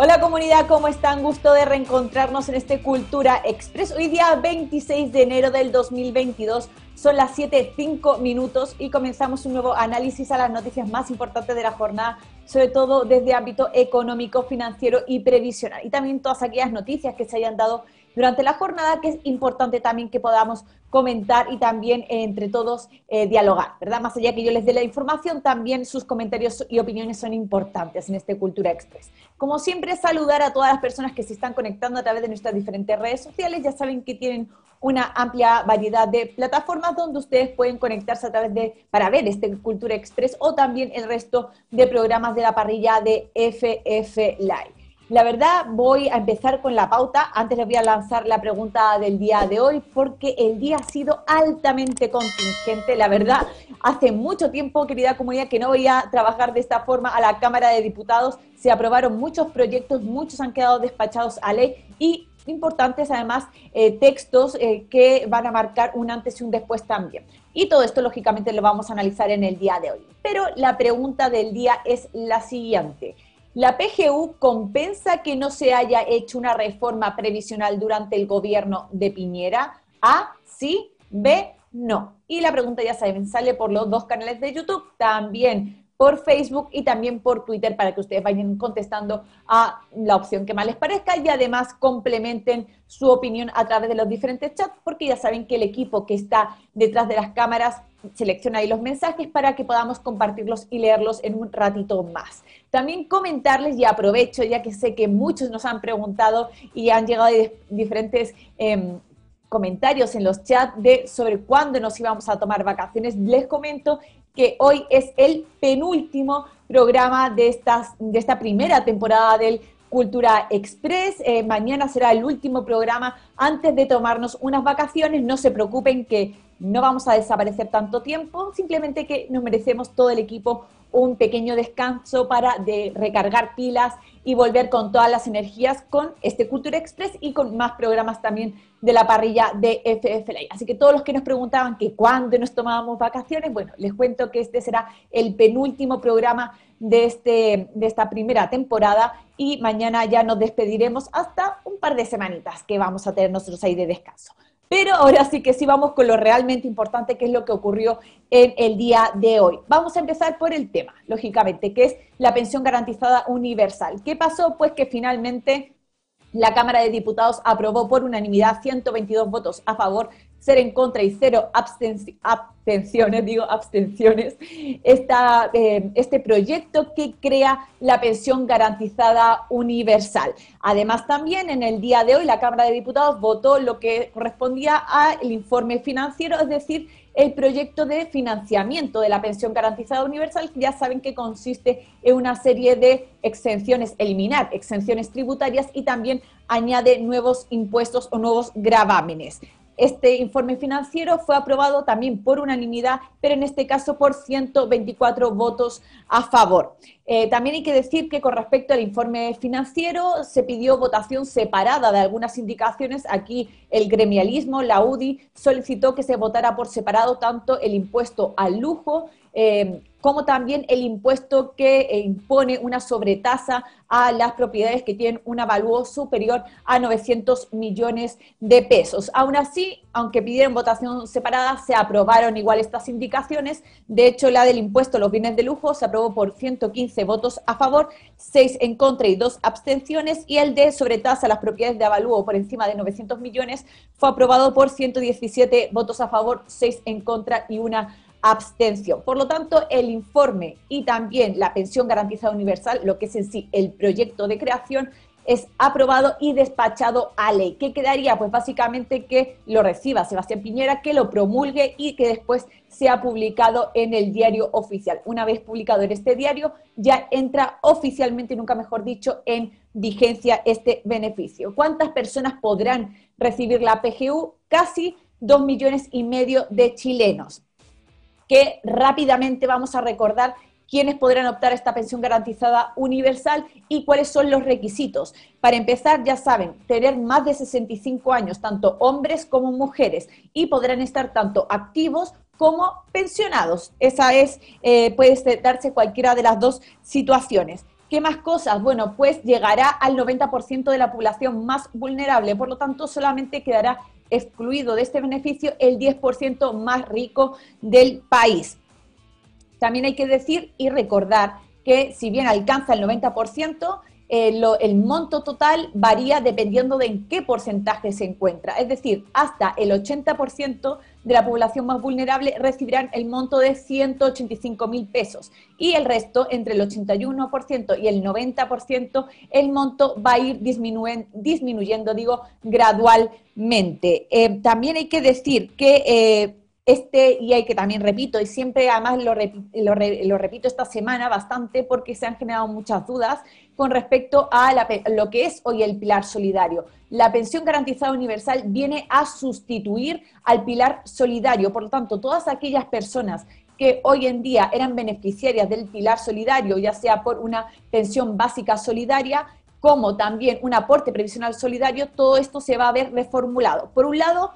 Hola comunidad, ¿cómo están? Gusto de reencontrarnos en este Cultura Express. Hoy día 26 de enero del 2022, son las 7.05 minutos y comenzamos un nuevo análisis a las noticias más importantes de la jornada, sobre todo desde ámbito económico, financiero y previsional. Y también todas aquellas noticias que se hayan dado durante la jornada, que es importante también que podamos comentar y también eh, entre todos eh, dialogar, ¿verdad? Más allá que yo les dé la información, también sus comentarios y opiniones son importantes en este Cultura Express. Como siempre, saludar a todas las personas que se están conectando a través de nuestras diferentes redes sociales. Ya saben que tienen una amplia variedad de plataformas donde ustedes pueden conectarse a través de para ver este Cultura Express o también el resto de programas de la parrilla de FF Live. La verdad, voy a empezar con la pauta. Antes les voy a lanzar la pregunta del día de hoy, porque el día ha sido altamente contingente. La verdad, hace mucho tiempo, querida comunidad, que no voy a trabajar de esta forma a la Cámara de Diputados. Se aprobaron muchos proyectos, muchos han quedado despachados a ley y importantes además eh, textos eh, que van a marcar un antes y un después también. Y todo esto, lógicamente, lo vamos a analizar en el día de hoy. Pero la pregunta del día es la siguiente. ¿La PGU compensa que no se haya hecho una reforma previsional durante el gobierno de Piñera? A, sí, B, no. Y la pregunta, ya saben, sale por los dos canales de YouTube, también por Facebook y también por Twitter para que ustedes vayan contestando a la opción que más les parezca y además complementen su opinión a través de los diferentes chats porque ya saben que el equipo que está detrás de las cámaras selecciona ahí los mensajes para que podamos compartirlos y leerlos en un ratito más. También comentarles y aprovecho ya que sé que muchos nos han preguntado y han llegado diferentes em, comentarios en los chats de sobre cuándo nos íbamos a tomar vacaciones. Les comento que hoy es el penúltimo programa de, de esta primera temporada del Cultura Express. Eh, mañana será el último programa antes de tomarnos unas vacaciones. No se preocupen que no vamos a desaparecer tanto tiempo, simplemente que nos merecemos todo el equipo un pequeño descanso para de recargar pilas y volver con todas las energías con este Cultura Express y con más programas también de la parrilla de FFLA. Así que todos los que nos preguntaban que cuándo nos tomábamos vacaciones, bueno, les cuento que este será el penúltimo programa de, este, de esta primera temporada y mañana ya nos despediremos hasta un par de semanitas que vamos a tener nosotros ahí de descanso. Pero ahora sí que sí vamos con lo realmente importante, que es lo que ocurrió en el día de hoy. Vamos a empezar por el tema, lógicamente, que es la pensión garantizada universal. ¿Qué pasó? Pues que finalmente la Cámara de Diputados aprobó por unanimidad 122 votos a favor, ser en contra y cero abstenciones, digo abstenciones, esta, eh, este proyecto que crea la pensión garantizada universal. Además, también en el día de hoy la Cámara de Diputados votó lo que correspondía al informe financiero, es decir, el proyecto de financiamiento de la pensión garantizada universal, ya saben que consiste en una serie de exenciones, eliminar exenciones tributarias y también añade nuevos impuestos o nuevos gravámenes. Este informe financiero fue aprobado también por unanimidad, pero en este caso por 124 votos a favor. Eh, también hay que decir que con respecto al informe financiero se pidió votación separada de algunas indicaciones. Aquí el gremialismo, la UDI, solicitó que se votara por separado tanto el impuesto al lujo, eh, como también el impuesto que eh, impone una sobretasa a las propiedades que tienen un avalúo superior a 900 millones de pesos. Aún así, aunque pidieron votación separada, se aprobaron igual estas indicaciones. De hecho, la del impuesto a los bienes de lujo se aprobó por 115 votos a favor, 6 en contra y 2 abstenciones, y el de sobretasa a las propiedades de avalúo por encima de 900 millones fue aprobado por 117 votos a favor, 6 en contra y una abstención. Por lo tanto, el informe y también la pensión garantizada universal, lo que es en sí el proyecto de creación, es aprobado y despachado a ley. ¿Qué quedaría? Pues básicamente que lo reciba Sebastián Piñera, que lo promulgue y que después sea publicado en el diario oficial. Una vez publicado en este diario, ya entra oficialmente, nunca mejor dicho, en vigencia este beneficio. ¿Cuántas personas podrán recibir la PGU? Casi dos millones y medio de chilenos que rápidamente vamos a recordar quiénes podrán optar a esta pensión garantizada universal y cuáles son los requisitos. Para empezar, ya saben, tener más de 65 años, tanto hombres como mujeres, y podrán estar tanto activos como pensionados. Esa es, eh, puede darse cualquiera de las dos situaciones. ¿Qué más cosas? Bueno, pues llegará al 90% de la población más vulnerable, por lo tanto solamente quedará excluido de este beneficio el 10% más rico del país. También hay que decir y recordar que si bien alcanza el 90%, eh, el monto total varía dependiendo de en qué porcentaje se encuentra. Es decir, hasta el 80% de la población más vulnerable recibirán el monto de 185 mil pesos y el resto, entre el 81% y el 90%, el monto va a ir disminuyendo, digo, gradualmente. Eh, también hay que decir que... Eh, este, y hay que también repito, y siempre además lo, lo, repito esta semana bastante porque se han generado muchas dudas con respecto a lo que es hoy el pilar solidario. La pensión garantizada universal viene a sustituir al pilar solidario, por lo tanto, todas aquellas personas que hoy en día eran beneficiarias del pilar solidario, ya sea por una pensión básica solidaria, como también un aporte previsional solidario, todo esto se va a ver reformulado. Por un lado,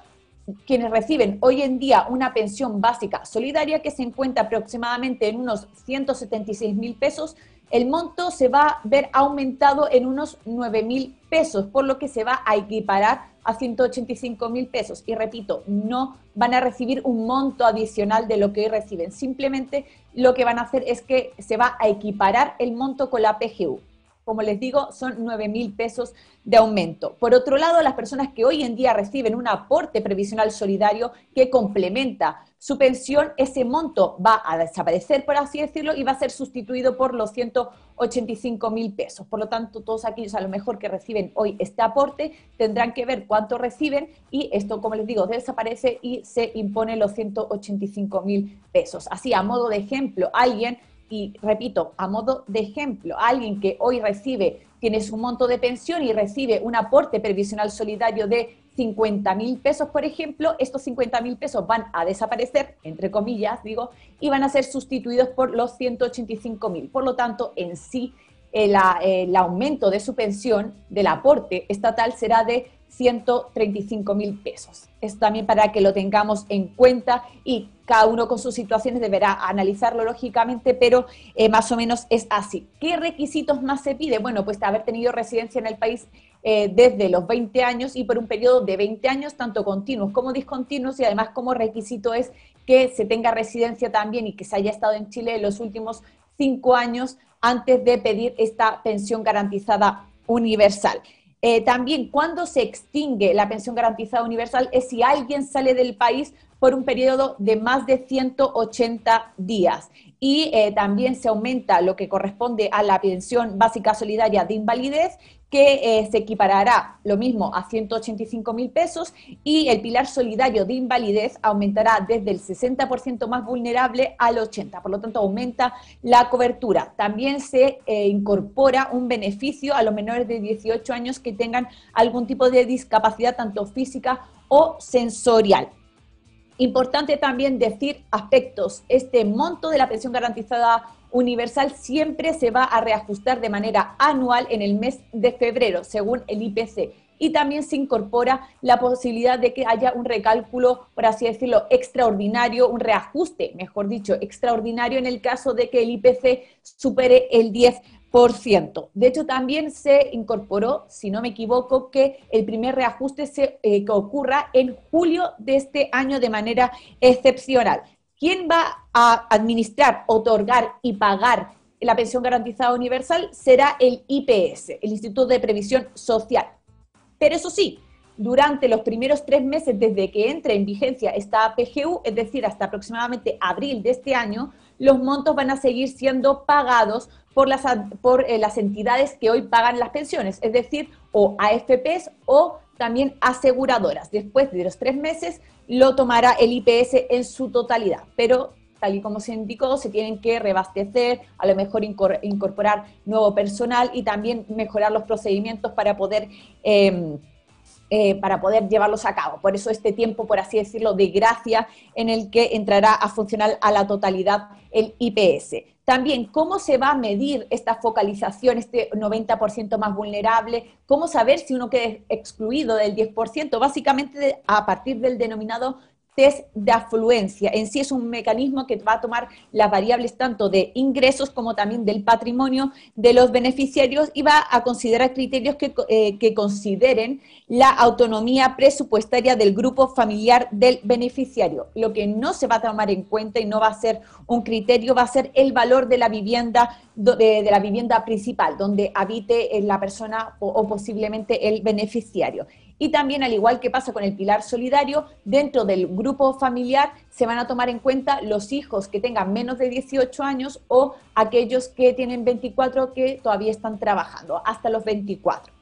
quienes reciben hoy en día una pensión básica solidaria que se encuentra aproximadamente en unos 176 mil pesos, el monto se va a ver aumentado en unos 9 mil pesos, por lo que se va a equiparar a 185 mil pesos. Y repito, no van a recibir un monto adicional de lo que hoy reciben, simplemente lo que van a hacer es que se va a equiparar el monto con la PGU como les digo, son 9 mil pesos de aumento. Por otro lado, las personas que hoy en día reciben un aporte previsional solidario que complementa su pensión, ese monto va a desaparecer, por así decirlo, y va a ser sustituido por los 185 mil pesos. Por lo tanto, todos aquellos a lo mejor que reciben hoy este aporte tendrán que ver cuánto reciben y esto, como les digo, desaparece y se impone los 185 mil pesos. Así, a modo de ejemplo, alguien y repito, a modo de ejemplo, alguien que hoy recibe, tiene su monto de pensión y recibe un aporte previsional solidario de 50 mil pesos, por ejemplo, estos 50 mil pesos van a desaparecer, entre comillas, digo, y van a ser sustituidos por los 185 mil. Por lo tanto, en sí, el, aumento de su pensión, del aporte estatal, será de 135 mil pesos. Esto también para que lo tengamos en cuenta y cada uno con sus situaciones deberá analizarlo lógicamente, pero eh, más o menos es así. ¿Qué requisitos más se pide? Bueno, pues haber tenido residencia en el país eh, desde los 20 años y por un periodo de 20 años, tanto continuos como discontinuos, y además como requisito es que se tenga residencia también y que se haya estado en Chile en los últimos cinco años antes de pedir esta pensión garantizada universal. Eh, también cuando se extingue la pensión garantizada universal es si alguien sale del país por un periodo de más de 180 días. Y eh, también se aumenta lo que corresponde a la pensión básica solidaria de invalidez, que eh, se equiparará lo mismo a 185 mil pesos y el pilar solidario de invalidez aumentará desde el 60% más vulnerable al 80%, por lo tanto aumenta la cobertura. También se eh, incorpora un beneficio a los menores de 18 años que tengan algún tipo de discapacidad, tanto física o sensorial. Importante también decir aspectos. Este monto de la pensión garantizada universal siempre se va a reajustar de manera anual en el mes de febrero, según el IPC. Y también se incorpora la posibilidad de que haya un recálculo, por así decirlo, extraordinario, un reajuste, mejor dicho, extraordinario en el caso de que el IPC supere el 10%. De hecho, también se incorporó, si no me equivoco, que el primer reajuste se, eh, que ocurra en julio de este año de manera excepcional. ¿Quién va a administrar, otorgar y pagar la pensión garantizada universal? Será el IPS, el Instituto de Previsión Social. Pero eso sí, durante los primeros tres meses desde que entre en vigencia esta PGU, es decir, hasta aproximadamente abril de este año, los montos van a seguir siendo pagados por las, por, eh, las entidades que hoy pagan las pensiones, es decir, o AFPs o también aseguradoras. Después de los tres meses lo tomará el IPS en su totalidad, pero tal y como se indicó, se tienen que reabastecer, a lo mejor incorporar nuevo personal y también mejorar los procedimientos para poder... Em, eh, para poder llevarlos a cabo. Por eso este tiempo, por así decirlo, de gracia en el que entrará a funcionar a la totalidad el IPS. También, ¿cómo se va a medir esta focalización, este 90% más vulnerable? ¿Cómo saber si uno queda excluido del 10%? Básicamente a partir del denominado test de afluencia. En sí es un mecanismo que va a tomar las variables tanto de ingresos como también del patrimonio de los beneficiarios y va a considerar criterios que, eh, que consideren la autonomía presupuestaria del grupo familiar del beneficiario. Lo que no se va a tomar en cuenta y no va a ser un criterio va a ser el valor de la vivienda de, la vivienda principal, donde habite la persona o posiblemente el beneficiario. Y también, al igual que pasa con el pilar solidario, dentro del grupo familiar se van a tomar en cuenta los hijos que tengan menos de 18 años o aquellos que tienen 24 que todavía están trabajando, hasta los 24.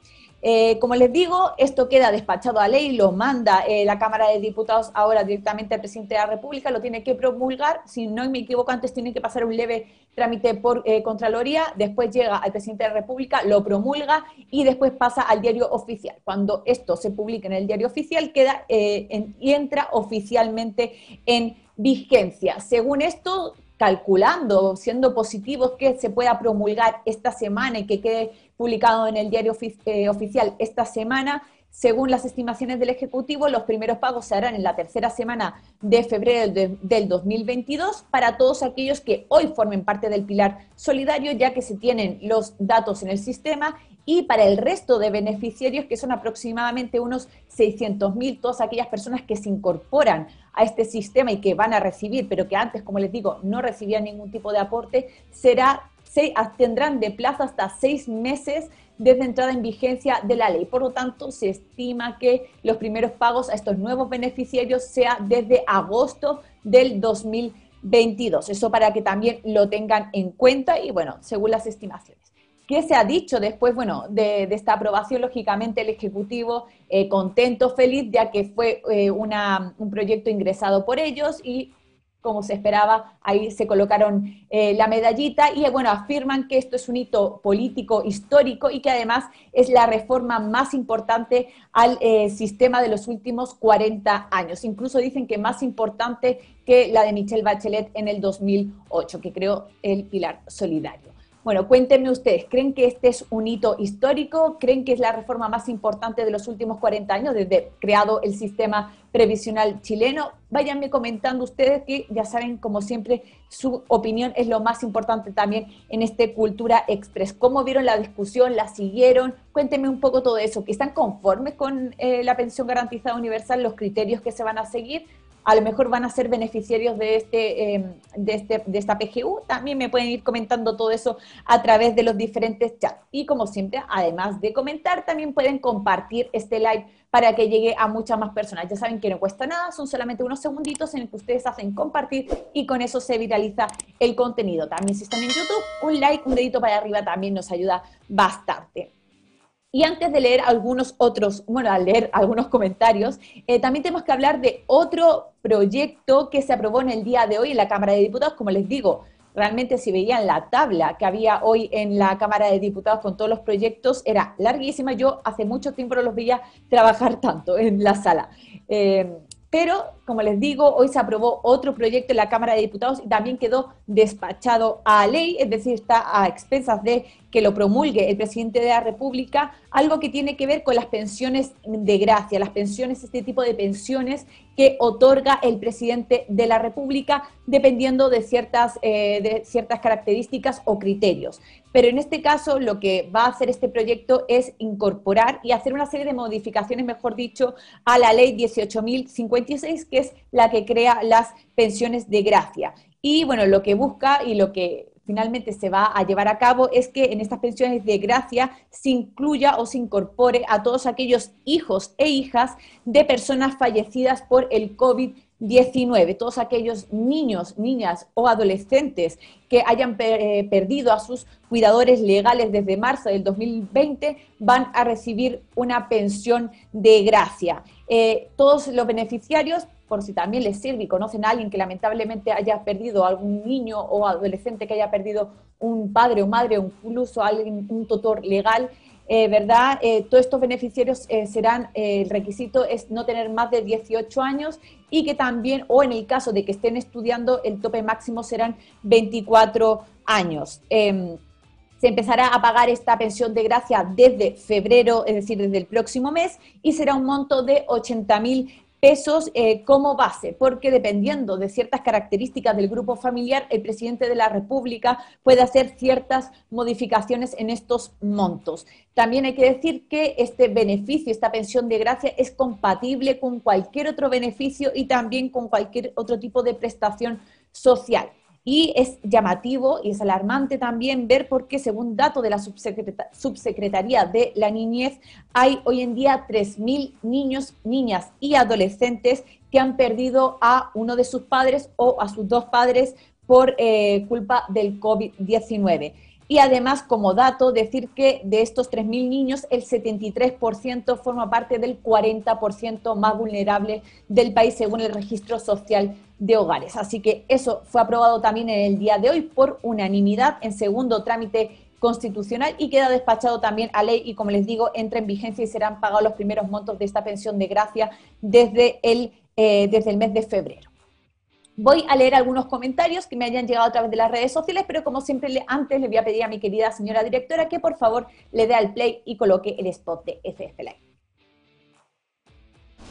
Eh, como les digo, esto queda despachado a ley, lo manda eh, la Cámara de Diputados ahora directamente al presidente de la República, lo tiene que promulgar, si no me equivoco, antes tiene que pasar un leve trámite por eh, Contraloría, después llega al presidente de la República, lo promulga y después pasa al diario oficial. Cuando esto se publica en el diario oficial, queda y entra oficialmente en vigencia. Según esto, calculando, siendo positivos que se pueda promulgar esta semana y que quede publicado en el diario eh, oficial esta semana. Según las estimaciones del Ejecutivo, los primeros pagos se harán en la tercera semana de febrero del 2022 para todos aquellos que hoy formen parte del pilar solidario, ya que se tienen los datos en el sistema, y para el resto de beneficiarios, que son aproximadamente unos 600.000, todas aquellas personas que se incorporan a este sistema y que van a recibir, pero que antes, como les digo, no recibían ningún tipo de aporte, será se tendrán de plazo hasta seis meses desde entrada en vigencia de la ley. Por lo tanto, se estima que los primeros pagos a estos nuevos beneficiarios sea desde agosto del 2022. Eso para que también lo tengan en cuenta y bueno, según las estimaciones. ¿Qué se ha dicho después, bueno, de, esta aprobación? Lógicamente el Ejecutivo eh, contento, feliz, ya que fue eh, un proyecto ingresado por ellos y como se esperaba, ahí se colocaron eh, la medallita y bueno, afirman que esto es un hito político histórico y que además es la reforma más importante al eh, sistema de los últimos 40 años. Incluso dicen que más importante que la de Michelle Bachelet en el 2008, que creó el Pilar Solidario. Bueno, cuéntenme ustedes, ¿creen que este es un hito histórico? ¿Creen que es la reforma más importante de los últimos 40 años desde creado el sistema previsional chileno? Váyanme comentando ustedes que ya saben, como siempre, su opinión es lo más importante también en este Cultura Express. ¿Cómo vieron la discusión? ¿La siguieron? Cuéntenme un poco todo eso. ¿Que están conformes con eh, la pensión garantizada universal, los criterios que se van a seguir? A lo mejor van a ser beneficiarios de, este, em, de, este, de esta PGU. También me pueden ir comentando todo eso a través de los diferentes chats. Y como siempre, además de comentar, también pueden compartir este live para que llegue a muchas más personas. Ya saben que no cuesta nada, son solamente unos segunditos en el que ustedes hacen compartir y con eso se viraliza el contenido. También si están en YouTube, un like, un dedito para arriba también nos ayuda bastante. Y antes de leer algunos otros, bueno, al leer algunos comentarios, eh, también tenemos que hablar de otro proyecto que se aprobó en el día de hoy en la Cámara de Diputados. Como les digo, realmente si veían la tabla que había hoy en la Cámara de Diputados con todos los proyectos, era larguísima. Yo hace mucho tiempo no los veía trabajar tanto en la sala. Eh, pero, como les digo, hoy se aprobó otro proyecto en la Cámara de Diputados y también quedó despachado a ley, es decir, está a expensas de que lo promulgue el presidente de la República, algo que tiene que ver con las pensiones de gracia, las pensiones, este tipo de pensiones que otorga el presidente de la República dependiendo de ciertas, eh, de ciertas características o criterios. Pero en este caso lo que va a hacer este proyecto es incorporar y hacer una serie de modificaciones, mejor dicho, a la ley 18.056, que es la que crea las pensiones de gracia. Y bueno, lo que busca y lo que finalmente se va a llevar a cabo es que en estas pensiones de gracia se incluya o se incorpore a todos aquellos hijos e hijas de personas fallecidas por el COVID-19 19, todos aquellos niños, niñas o adolescentes que hayan eh, perdido a sus cuidadores legales desde marzo del 2020 van a recibir una pensión de gracia. Eh, todos los beneficiarios, por si también les sirve y conocen a alguien que lamentablemente haya perdido algún niño o adolescente que haya perdido un padre o madre o incluso alguien, un tutor legal, eh, ¿verdad? Eh, todos estos beneficiarios eh, serán, el requisito es no tener más de 18 años y que también, o en el caso de que estén estudiando, el tope máximo serán 24 años. Em, se empezará a pagar esta pensión de gracia desde febrero, es decir, desde el próximo mes, y será un monto de 80 mil pesos eh, como base, porque dependiendo de ciertas características del grupo familiar, el presidente de la República puede hacer ciertas modificaciones en estos montos. También hay que decir que este beneficio, esta pensión de gracia, es compatible con cualquier otro beneficio y también con cualquier otro tipo de prestación social. Y es llamativo y es alarmante también ver por qué, según datos de la Subsecretaría de la Niñez, hay hoy en día 3.000 niños, niñas y adolescentes que han perdido a uno de sus padres o a sus dos padres por eh, culpa del COVID-19. Y además, como dato, decir que de estos 3.000 niños, el 73% forma parte del 40% más vulnerable del país, según el registro social de hogares. Así que eso fue aprobado también en el día de hoy por unanimidad en segundo trámite constitucional y queda despachado también a ley y, como les digo, entra en vigencia y serán pagados los primeros montos de esta pensión de gracia desde el, eh, desde el mes de febrero. Voy a leer algunos comentarios que me hayan llegado a través de las redes sociales, pero como siempre antes le voy a pedir a mi querida señora directora que por favor le dé al play y coloque el spot de FF Live.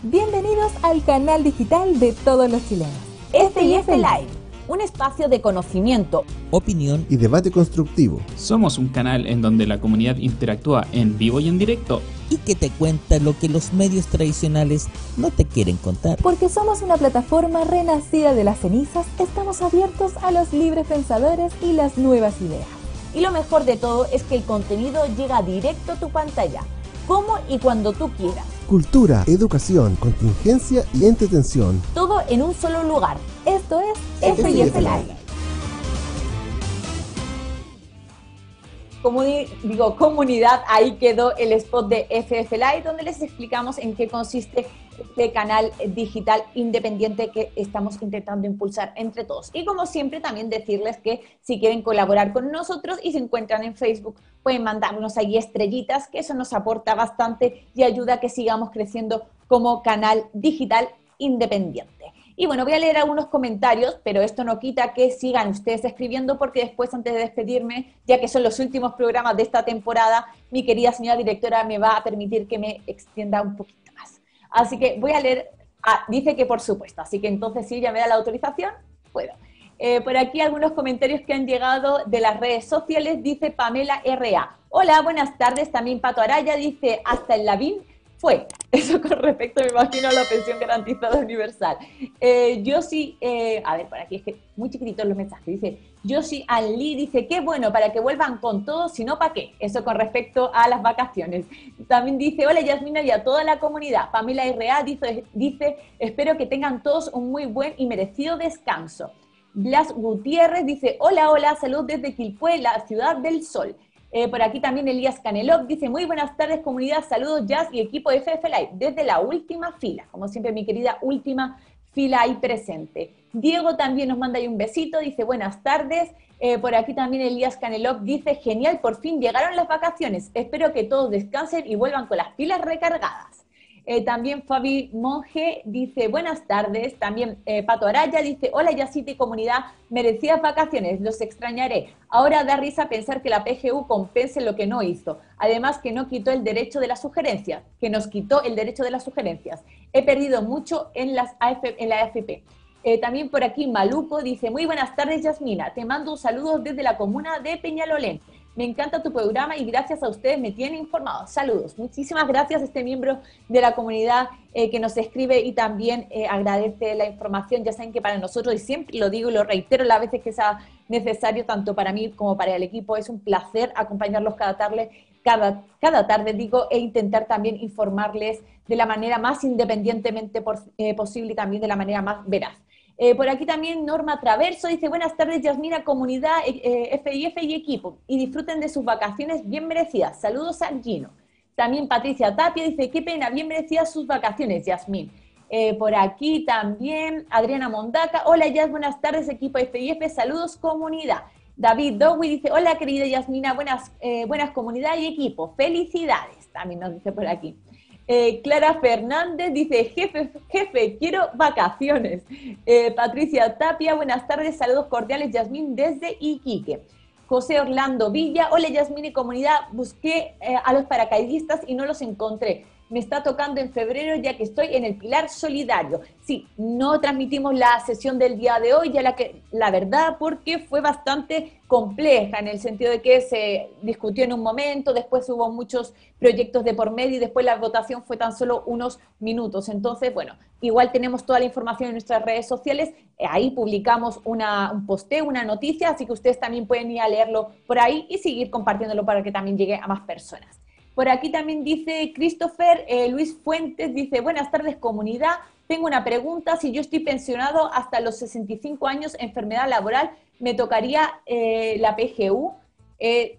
Bienvenidos al canal digital de todos los chilenos. FF Live un espacio de conocimiento, opinión y debate constructivo. Somos un canal en donde la comunidad interactúa en vivo y en directo y que te cuenta lo que los medios tradicionales no te quieren contar. Porque somos una plataforma renacida de las cenizas, estamos abiertos a los libres pensadores y las nuevas ideas. Y lo mejor de todo es que el contenido llega directo a tu pantalla, como y cuando tú quieras cultura, educación, contingencia y entretención. Todo en un solo lugar. Esto es FIF Live. Como digo, comunidad, ahí quedó el spot de FF Live, donde les explicamos en qué consiste este canal digital independiente que estamos intentando impulsar entre todos. Y como siempre, también decirles que si quieren colaborar con nosotros y se encuentran en Facebook, pueden mandarnos ahí estrellitas, que eso nos aporta bastante y ayuda a que sigamos creciendo como canal digital independiente. Y bueno, voy a leer algunos comentarios, pero esto no quita que sigan ustedes escribiendo porque después, antes de despedirme, ya que son los últimos programas de esta temporada, mi querida señora directora me va a permitir que me extienda un poquito. Así que voy a leer, ah, dice que por supuesto, así que entonces si ella me da la autorización, puedo. Eh, por aquí algunos comentarios que han llegado de las redes sociales, dice Pamela RA. Hola, buenas tardes, también Pato Araya dice, hasta el Lavín fue. Eso con respecto, me imagino, a la pensión garantizada universal. Eh, yo sí, eh, a ver, por aquí es que muy chiquititos los mensajes. Dice, Yoshi Ali dice, qué bueno, para que vuelvan con todo, si no, ¿para qué? Eso con respecto a las vacaciones. También dice, hola Yasmina y a toda la comunidad. Pamela R.A. dice, dice, espero que tengan todos un muy buen y merecido descanso. Blas Gutiérrez dice, hola, hola, salud desde Quilpué, la ciudad del sol. Eh, por aquí también Elías Canelov dice, muy buenas tardes comunidad, saludos Jazz y equipo FF Live, desde la última fila, como siempre mi querida última fila ahí presente. Diego también nos manda ahí un besito, dice buenas tardes. Eh, por aquí también Elías Canelov dice, genial, por fin llegaron las vacaciones, espero que todos descansen y vuelvan con las pilas recargadas. Eh, también Fabi Monge dice, buenas tardes. También eh, Pato Araya dice, hola Yaciti comunidad, merecidas vacaciones, los extrañaré. Ahora da risa pensar que la PGU compense lo que no hizo. Además que no quitó el derecho de las sugerencias, que nos quitó el derecho de las sugerencias. He perdido mucho en, las en la AFP. Eh, también por aquí Maluco dice, muy buenas tardes Yasmina, te mando un saludo desde la comuna de Peñalolén. Me encanta tu programa y gracias a ustedes me tienen informado. Saludos. Muchísimas gracias a este miembro de la comunidad eh, que nos escribe y también eh, agradece la información. Ya saben que para nosotros, y siempre lo digo y lo reitero las veces que sea necesario, tanto para mí como para el equipo, es un placer acompañarlos cada tarde, cada, cada tarde digo, e intentar también informarles de la manera más independientemente eh, posible y también de la manera más veraz. Eh, por aquí también Norma Traverso dice, buenas tardes Yasmina, comunidad eh, FIF y equipo, y disfruten de sus vacaciones bien merecidas. Saludos a Gino. También Patricia Tapia dice, qué pena, bien merecidas sus vacaciones, Yasmin. Eh, por aquí también Adriana Mondaca, hola Yas, buenas tardes equipo FIF, saludos comunidad. David Dowie dice, hola querida Yasmina, buenas, buenas comunidad y equipo, felicidades, también nos dice por aquí. Eh, Clara Fernández dice, jefe, jefe, quiero vacaciones. Eh, Patricia Tapia, buenas tardes, saludos cordiales, Yasmín desde Iquique. José Orlando Villa, hola Yasmín y comunidad, busqué eh, a los paracaidistas y no los encontré. Me está tocando en febrero ya que estoy en el Pilar Solidario. Sí, no transmitimos la sesión del día de hoy, ya la que la verdad porque fue bastante compleja en el sentido de que se discutió en un momento, después hubo muchos proyectos de por medio y después la votación fue tan solo unos minutos. Entonces, bueno, igual tenemos toda la información en nuestras redes sociales, ahí publicamos una, un posteo, una noticia, así que ustedes también pueden ir a leerlo por ahí y seguir compartiéndolo para que también llegue a más personas. Por aquí también dice Christopher eh, Luis Fuentes, dice, buenas tardes comunidad, tengo una pregunta, si yo estoy pensionado hasta los 65 años, enfermedad laboral, ¿me tocaría eh, la PGU? Eh,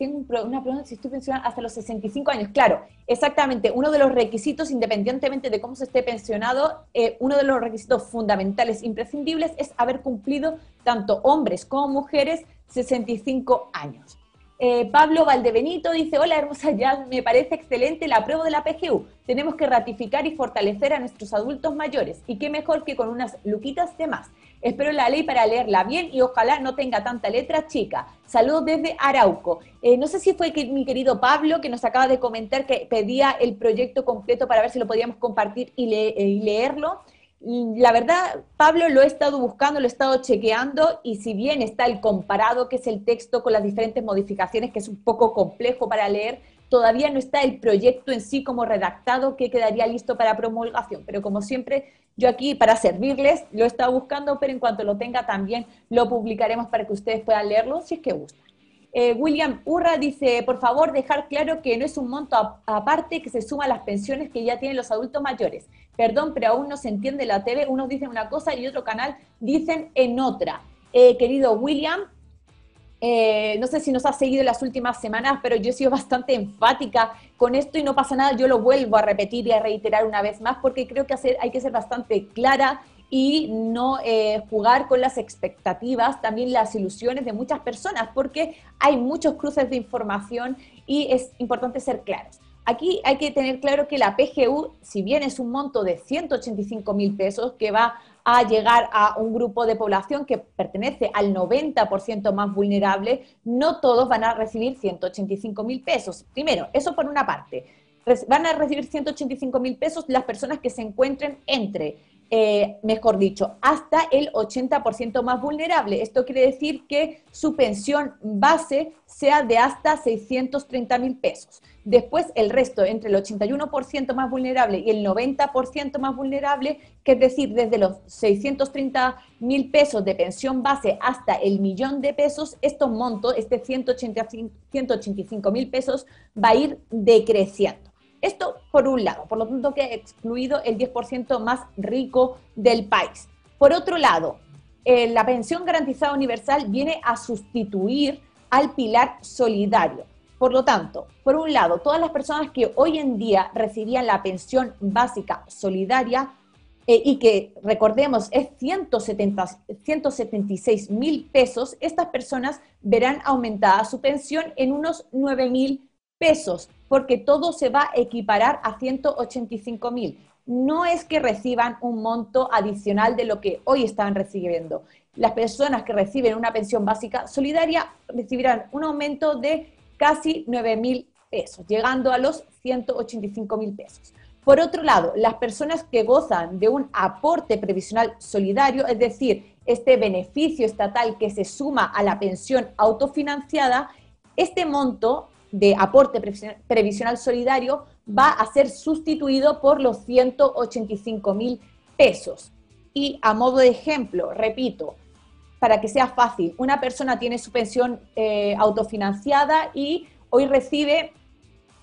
tengo una pregunta, si estoy pensionado hasta los 65 años. Claro, exactamente, uno de los requisitos, independientemente de cómo se esté pensionado, uno de los requisitos fundamentales, imprescindibles, es haber cumplido tanto hombres como mujeres 65 años. Eh, Pablo Valdebenito dice, hola hermosa ya, me parece excelente la prueba de la PGU. Tenemos que ratificar y fortalecer a nuestros adultos mayores. Y qué mejor que con unas luquitas de más. Espero la ley para leerla bien y ojalá no tenga tanta letra chica. Saludos desde Arauco. Eh, no sé si fue que, mi querido Pablo que nos acaba de comentar que pedía el proyecto completo para ver si lo podíamos compartir y eh, leerlo la verdad, Pablo lo he estado buscando, lo he estado chequeando y si bien está el comparado, que es el texto con las diferentes modificaciones, que es un poco complejo para leer, todavía no está el proyecto en sí como redactado que quedaría listo para promulgación. Pero como siempre, yo aquí para servirles lo he estado buscando, pero en cuanto lo tenga también lo publicaremos para que ustedes puedan leerlo si es que gustan. Eh, William Urra dice, por favor, dejar claro que no es un monto aparte que se suma a las pensiones que ya tienen los adultos mayores. Perdón, pero aún no se entiende la TV. Unos dicen una cosa y otro canal dicen en otra. Eh, querido William, eh, no sé si nos ha seguido las últimas semanas, pero yo he sido bastante enfática con esto y no pasa nada. Yo lo vuelvo a repetir y a reiterar una vez más porque creo que hay que ser bastante clara y no eh, jugar con las expectativas, también las ilusiones de muchas personas, porque hay muchos cruces de información y es importante ser claros. Aquí hay que tener claro que la PGU, si bien es un monto de 185 mil pesos que va a llegar a un grupo de población que pertenece al 90% más vulnerable, no todos van a recibir 185 mil pesos. Primero, eso por una parte. Van a recibir 185 mil pesos las personas que se encuentren entre eh, mejor dicho, hasta el 80% más vulnerable. Esto quiere decir que su pensión base sea de hasta 630 mil pesos. Después el resto, entre el 81% más vulnerable y el 90% más vulnerable, que es decir, desde los 630 mil pesos de pensión base hasta el millón de pesos, estos montos, este 185 mil pesos, va a ir decreciendo. Esto por un lado, por lo tanto que ha excluido el 10% más rico del país. Por otro lado, eh, la pensión garantizada universal viene a sustituir al pilar solidario. Por lo tanto, por un lado, todas las personas que hoy en día recibían la pensión básica solidaria eh, y que, recordemos, es 170, 176 mil pesos, estas personas verán aumentada su pensión en unos 9 mil pesos porque todo se va a equiparar a 185 mil. No es que reciban un monto adicional de lo que hoy están recibiendo. Las personas que reciben una pensión básica solidaria recibirán un aumento de casi 9 mil pesos, llegando a los 185 mil pesos. Por otro lado, las personas que gozan de un aporte previsional solidario, es decir, este beneficio estatal que se suma a la pensión autofinanciada, este monto de aporte previsional solidario va a ser sustituido por los 185 mil pesos. Y a modo de ejemplo, repito, para que sea fácil, una persona tiene su pensión eh, autofinanciada y hoy recibe,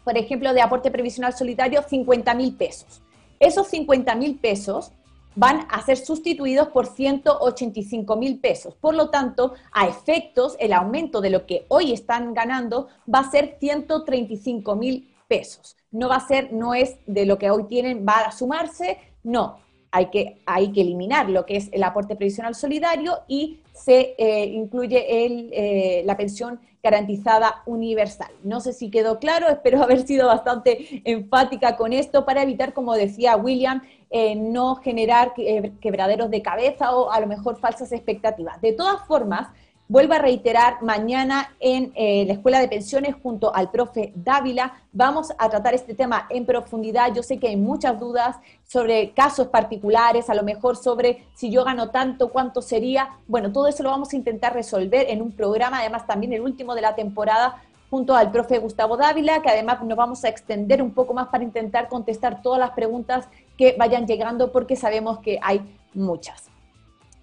por ejemplo, de aporte previsional solidario 50 mil pesos. Esos 50 mil pesos van a ser sustituidos por 185 mil pesos. Por lo tanto, a efectos, el aumento de lo que hoy están ganando va a ser 135 mil pesos. No va a ser, no es de lo que hoy tienen, va a sumarse, no. Hay que, hay que eliminar lo que es el aporte previsional solidario y se eh, incluye el, eh, la pensión garantizada universal. No sé si quedó claro, espero haber sido bastante enfática con esto para evitar, como decía William, eh, no generar quebraderos de cabeza o a lo mejor falsas expectativas. De todas formas, Vuelvo a reiterar, mañana en eh, la Escuela de Pensiones junto al profe Dávila vamos a tratar este tema en profundidad. Yo sé que hay muchas dudas sobre casos particulares, a lo mejor sobre si yo gano tanto, cuánto sería. Bueno, todo eso lo vamos a intentar resolver en un programa, además también el último de la temporada junto al profe Gustavo Dávila, que además nos vamos a extender un poco más para intentar contestar todas las preguntas que vayan llegando porque sabemos que hay muchas.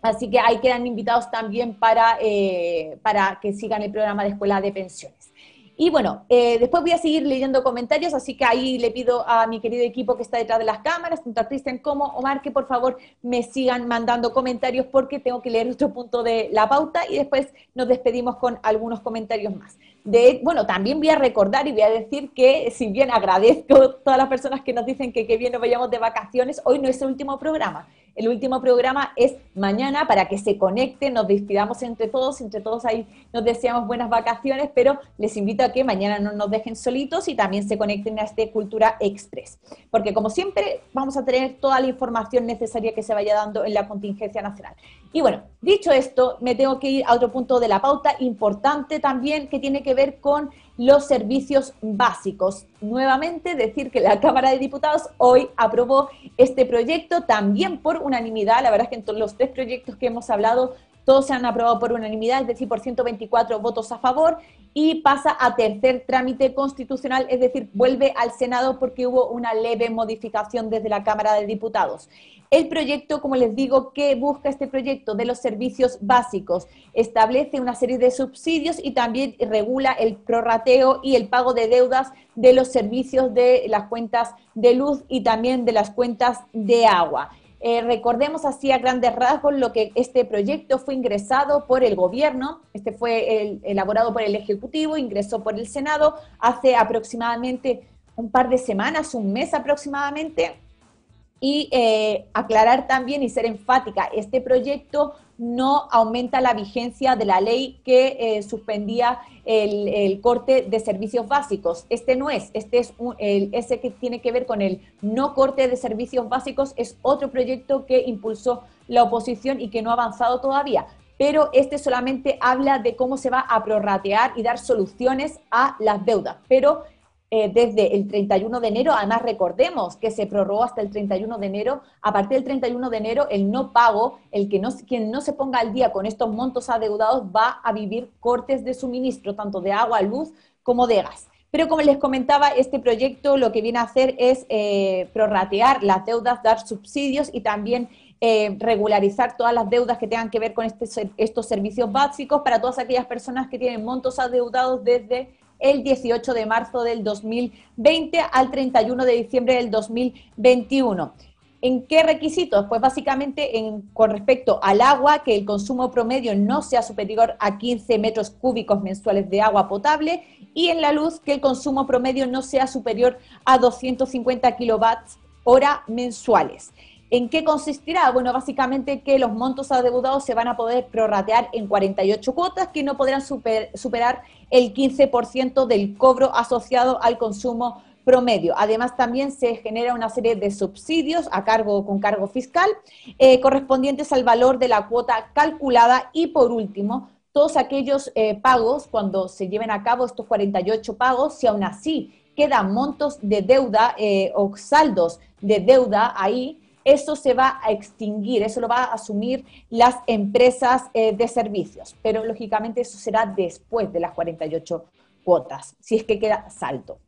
Así que ahí quedan invitados también para, eh, para que sigan el programa de Escuela de Pensiones. Y bueno, eh, después voy a seguir leyendo comentarios, así que ahí le pido a mi querido equipo que está detrás de las cámaras, tanto a Cristian como Omar, que por favor me sigan mandando comentarios porque tengo que leer otro punto de la pauta y después nos despedimos con algunos comentarios más. De, bueno, también voy a recordar y voy a decir que si bien agradezco a todas las personas que nos dicen que qué bien nos vayamos de vacaciones, hoy no es el último programa. El último programa es mañana para que se conecten, nos despidamos entre todos, entre todos ahí nos deseamos buenas vacaciones, pero les invito a que mañana no nos dejen solitos y también se conecten a este Cultura Express. Porque como siempre vamos a tener toda la información necesaria que se vaya dando en la contingencia nacional. Y bueno, dicho esto, me tengo que ir a otro punto de la pauta importante también que tiene que ver con los servicios básicos. Nuevamente, decir que la Cámara de Diputados hoy aprobó este proyecto también por unanimidad. La verdad es que en los tres proyectos que hemos hablado, todos se han aprobado por unanimidad, es decir, por 124 votos a favor, y pasa a tercer trámite constitucional, es decir, vuelve al Senado porque hubo una leve modificación desde la Cámara de Diputados. El proyecto, como les digo, ¿qué busca este proyecto de los servicios básicos? Establece una serie de subsidios y también regula el prorrateo y el pago de deudas de los servicios de las cuentas de luz y también de las cuentas de agua. Eh, recordemos así a grandes rasgos lo que este proyecto fue ingresado por el gobierno, este fue elaborado por el Ejecutivo, ingresó por el Senado hace aproximadamente un par de semanas, un mes aproximadamente, y eh, aclarar también y ser enfática, este proyecto no aumenta la vigencia de la ley que eh, suspendía el, corte de servicios básicos. Este no es, este es el, ese que tiene que ver con el no corte de servicios básicos, es otro proyecto que impulsó la oposición y que no ha avanzado todavía. Pero este solamente habla de cómo se va a prorratear y dar soluciones a las deudas. Pero eh, desde el 31 de enero. Además, recordemos que se prorrogó hasta el 31 de enero. A partir del 31 de enero, el no pago, el que no, quien no se ponga al día con estos montos adeudados va a vivir cortes de suministro, tanto de agua, luz como de gas. Pero como les comentaba, este proyecto lo que viene a hacer es eh, prorratear las deudas, dar subsidios y también eh, regularizar todas las deudas que tengan que ver con este, estos servicios básicos para todas aquellas personas que tienen montos adeudados desde el 18 de marzo del 2020 al 31 de diciembre del 2021. ¿En qué requisitos? Pues básicamente en, con respecto al agua, que el consumo promedio no sea superior a 15 metros cúbicos mensuales de agua potable y en la luz, que el consumo promedio no sea superior a 250 kilowatts hora mensuales. ¿En qué consistirá? Bueno, básicamente que los montos adeudados se van a poder prorratear en 48 cuotas que no podrán superar el 15% del cobro asociado al consumo promedio. Además, también se genera una serie de subsidios a cargo con cargo fiscal eh, correspondientes al valor de la cuota calculada y, por último, todos aquellos eh, pagos, cuando se lleven a cabo estos 48 pagos, si aún así quedan montos de deuda eh, o saldos de deuda ahí, eso se va a extinguir, eso lo va a asumir las empresas eh, de servicios, pero lógicamente eso será después de las 48 cuotas, si es que queda salto.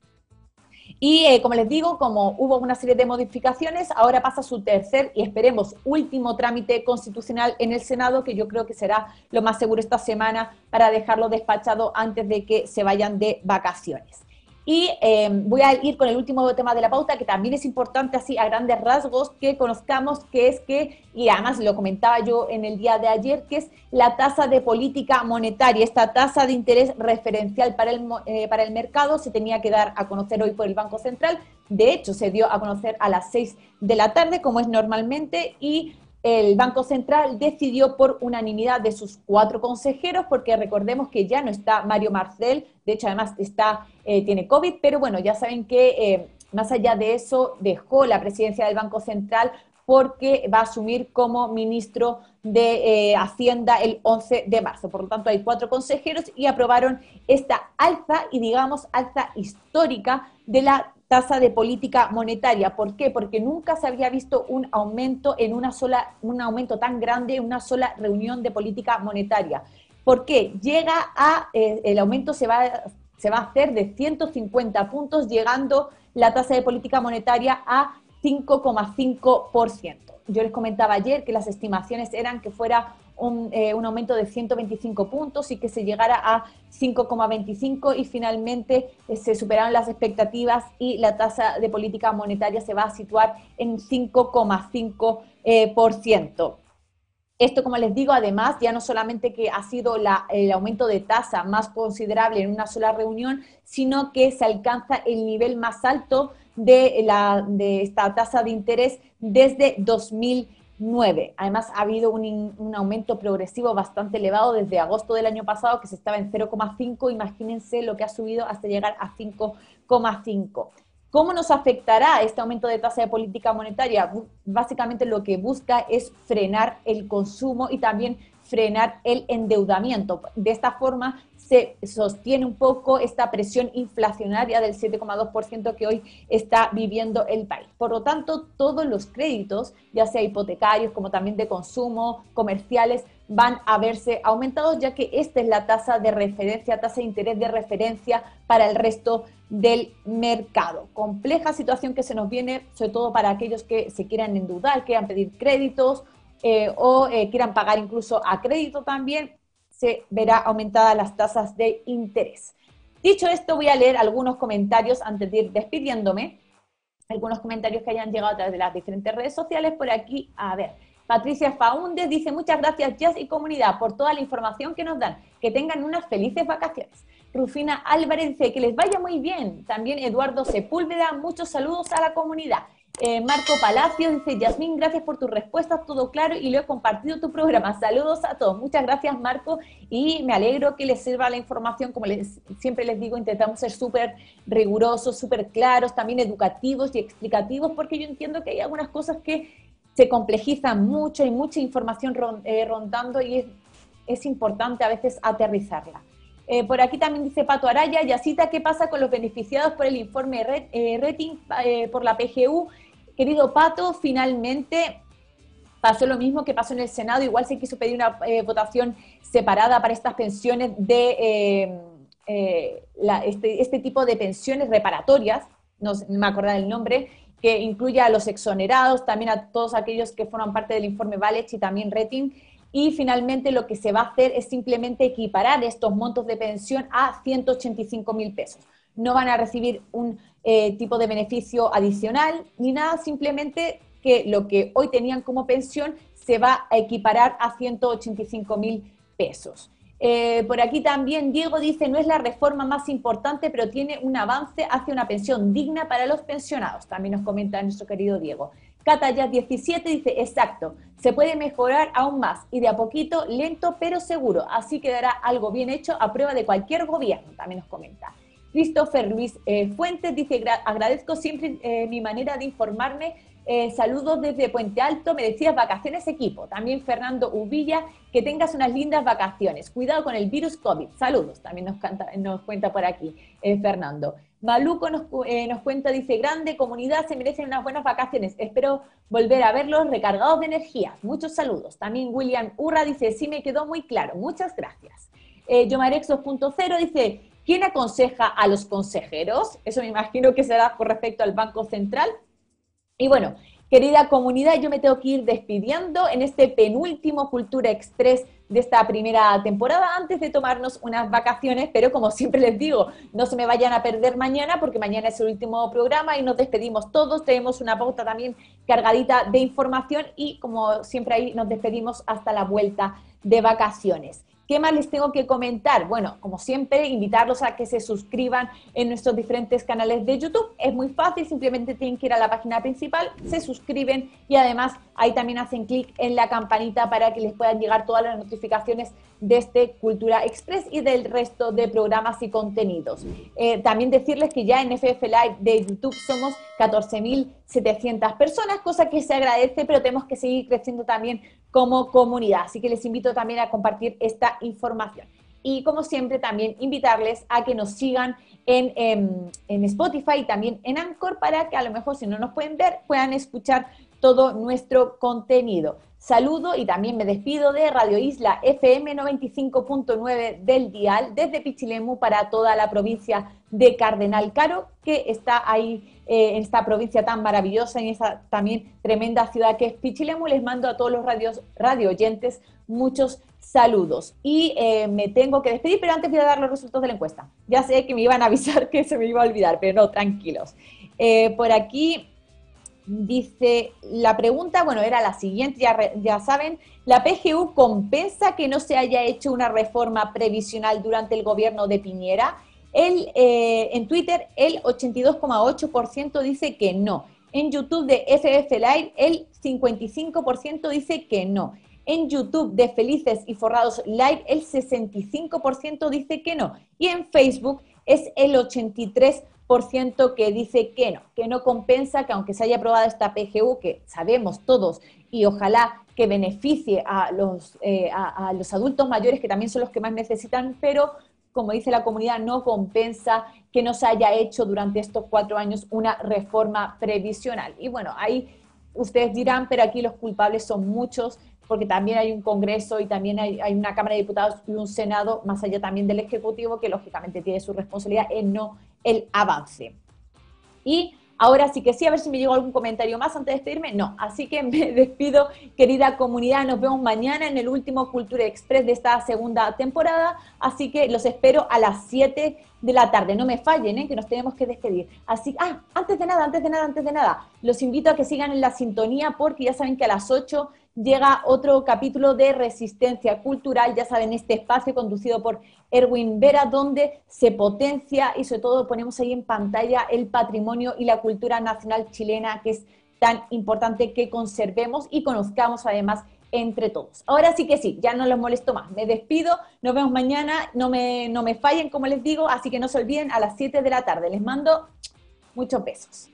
Y eh, como les digo, como hubo una serie de modificaciones, ahora pasa su tercer y esperemos último trámite constitucional en el Senado, que yo creo que será lo más seguro esta semana para dejarlo despachado antes de que se vayan de vacaciones. Y em, voy a ir con el último tema de la pauta, que también es importante así a grandes rasgos que conozcamos, que es que, y además lo comentaba yo en el día de ayer, que es la tasa de política monetaria, esta tasa de interés referencial para el, eh, para el mercado, se tenía que dar a conocer hoy por el Banco Central, de hecho se dio a conocer a las 6 de la tarde, como es normalmente, y el Banco Central decidió por unanimidad de sus cuatro consejeros, porque recordemos que ya no está Mario Marcel, de hecho además está, eh, tiene COVID, pero bueno, ya saben que eh, más allá de eso dejó la presidencia del Banco Central porque va a asumir como ministro de eh, Hacienda el 11 de marzo. Por lo tanto, hay cuatro consejeros y aprobaron esta alza y digamos alza histórica de la tasa de política monetaria. ¿Por qué? Porque nunca se había visto un aumento en una sola, un aumento tan grande en una sola reunión de política monetaria. ¿Por qué? Llega a, eh, el aumento se va, se va a hacer de 150 puntos, llegando la tasa de política monetaria a 5,5%. Yo les comentaba ayer que las estimaciones eran que fuera eh, un, aumento de 125 puntos y que se llegara a 5,25 y finalmente eh, se superaron las expectativas y la tasa de política monetaria se va a situar en 5,5%. Eh, Esto, como les digo, además, ya no solamente que ha sido el aumento de tasa más considerable en una sola reunión, sino que se alcanza el nivel más alto de, la, de esta tasa de interés desde 2000 9. Además, ha habido un, aumento progresivo bastante elevado desde agosto del año pasado, que se estaba en 0,5. Imagínense lo que ha subido hasta llegar a 5,5. ¿Cómo nos afectará este aumento de tasa de política monetaria? Básicamente lo que busca es frenar el consumo y también frenar el endeudamiento. De esta forma se sostiene un poco esta presión inflacionaria del 7,2% que hoy está viviendo el país. Por lo tanto, todos los créditos, ya sea hipotecarios como también de consumo, comerciales, van a verse aumentados, ya que esta es la tasa de referencia, tasa de interés de referencia para el resto del mercado. Compleja situación que se nos viene, sobre todo para aquellos que se quieran endeudar, quieran pedir créditos eh, o eh, quieran pagar incluso a crédito también se verá aumentadas las tasas de interés. Dicho esto, voy a leer algunos comentarios antes de ir despidiéndome, algunos comentarios que hayan llegado a través de las diferentes redes sociales. Por aquí, a ver, Patricia Faúndez dice muchas gracias Jazz y comunidad por toda la información que nos dan. Que tengan unas felices vacaciones. Rufina Álvarez dice que les vaya muy bien. También Eduardo Sepúlveda, muchos saludos a la comunidad. Eh, Marco Palacio dice, Yasmín, gracias por tu respuesta, todo claro y lo he compartido tu programa. Saludos a todos. Muchas gracias, Marco, y me alegro que les sirva la información. Como les, siempre les digo, intentamos ser súper rigurosos, súper claros, también educativos y explicativos, porque yo entiendo que hay algunas cosas que se complejizan mucho, hay mucha información eh, rondando y es, importante a veces aterrizarla. Eh, por aquí también dice Pato Araya, Yacita, ¿qué pasa con los beneficiados por el informe rating por la PGU? Querido Pato, finalmente pasó lo mismo que pasó en el Senado, igual se quiso pedir una eh, votación separada para estas pensiones de eh, eh, este, este, tipo de pensiones reparatorias, no, me acuerdo el nombre, que incluye a los exonerados, también a todos aquellos que forman parte del informe Valech y también Retin. Y finalmente lo que se va a hacer es simplemente equiparar estos montos de pensión a 185 mil pesos. No van a recibir un eh, tipo de beneficio adicional ni nada, simplemente que lo que hoy tenían como pensión se va a equiparar a 185 mil pesos. Eh, por aquí también Diego dice, no es la reforma más importante, pero tiene un avance hacia una pensión digna para los pensionados. También nos comenta nuestro querido Diego. Cataya 17 dice, exacto, se puede mejorar aún más y de a poquito, lento pero seguro. Así quedará algo bien hecho a prueba de cualquier gobierno, también nos comenta. Christopher Luis eh, Fuentes dice, agradezco siempre eh, mi manera de informarme. Eh, saludos desde Puente Alto, me decías vacaciones equipo. También Fernando Uvilla, que tengas unas lindas vacaciones. Cuidado con el virus COVID. Saludos, también nos, nos cuenta por aquí Fernando. Maluco nos, nos, cuenta, dice, grande comunidad, se merecen unas buenas vacaciones. Espero volver a verlos recargados de energía. Muchos saludos. También William Urra dice, sí me quedó muy claro. Muchas gracias. Yomarex 2.0 dice, ¿Quién aconseja a los consejeros? Eso me imagino que será con respecto al Banco Central. Y bueno, querida comunidad, yo me tengo que ir despidiendo en este penúltimo Cultura Express de esta primera temporada antes de tomarnos unas vacaciones, pero como siempre les digo, no se me vayan a perder mañana porque mañana es el último programa y nos despedimos todos, tenemos una pauta también cargadita de información y como siempre ahí nos despedimos hasta la vuelta de vacaciones. ¿Qué más les tengo que comentar? Bueno, como siempre, invitarlos a que se suscriban en nuestros diferentes canales de YouTube. Es muy fácil, simplemente tienen que ir a la página principal, se suscriben y además ahí también hacen clic en la campanita para que les puedan llegar todas las notificaciones de este Cultura Express y del resto de programas y contenidos. Eh, también decirles que ya en FF Live de YouTube somos 14.700 personas, cosa que se agradece, pero tenemos que seguir creciendo también como comunidad. Así que les invito también a compartir esta información. Y como siempre, también invitarles a que nos sigan en, en, en, Spotify y también en Anchor para que a lo mejor si no nos pueden ver, puedan escuchar todo nuestro contenido. Saludo y también me despido de Radio Isla FM 95.9 del Dial desde Pichilemu para toda la provincia de Cardenal Caro, que está ahí eh, en esta provincia tan maravillosa, en esa también tremenda ciudad que es Pichilemu. Les mando a todos los radios, radio oyentes muchos saludos. Y eh, me tengo que despedir, pero antes voy a dar los resultados de la encuesta. Ya sé que me iban a avisar que se me iba a olvidar, pero no, tranquilos. Eh, por aquí Dice, la pregunta, bueno, era la siguiente, ya, ya, saben, ¿la PGU compensa que no se haya hecho una reforma previsional durante el gobierno de Piñera? El, eh, en Twitter, el 82,8% dice que no. En YouTube de FF Live, el 55% dice que no. En YouTube de Felices y Forrados Live, el 65% dice que no. Y en Facebook es el 83% que dice que no, que no compensa que aunque se haya aprobado esta PGU, que sabemos todos y ojalá que beneficie a los, eh, a, los adultos mayores, que también son los que más necesitan, pero como dice la comunidad, no compensa que no se haya hecho durante estos cuatro años una reforma previsional. Y bueno, ahí ustedes dirán, pero aquí los culpables son muchos, porque también hay un Congreso y también hay, hay, una Cámara de Diputados y un Senado, más allá también del Ejecutivo, que lógicamente tiene su responsabilidad en no el avance. Y ahora sí que sí, a ver si me llegó algún comentario más antes de despedirme. No, así que me despido, querida comunidad. Nos vemos mañana en el último Cultura Express de esta segunda temporada. Así que los espero a las 7 de la tarde. No me fallen, ¿eh? que nos tenemos que despedir. Así, ah, antes de nada, antes de nada, antes de nada, los invito a que sigan en la sintonía porque ya saben que a las 8 llega otro capítulo de Resistencia Cultural, ya saben, este espacio conducido por Erwin Vera, donde se potencia y sobre todo ponemos ahí en pantalla el patrimonio y la cultura nacional chilena, que es tan importante que conservemos y conozcamos además entre todos. Ahora sí que sí, ya no los molesto más. Me despido, nos vemos mañana, no me, no me fallen como les digo, así que no se olviden a las 7 de la tarde. Les mando muchos besos.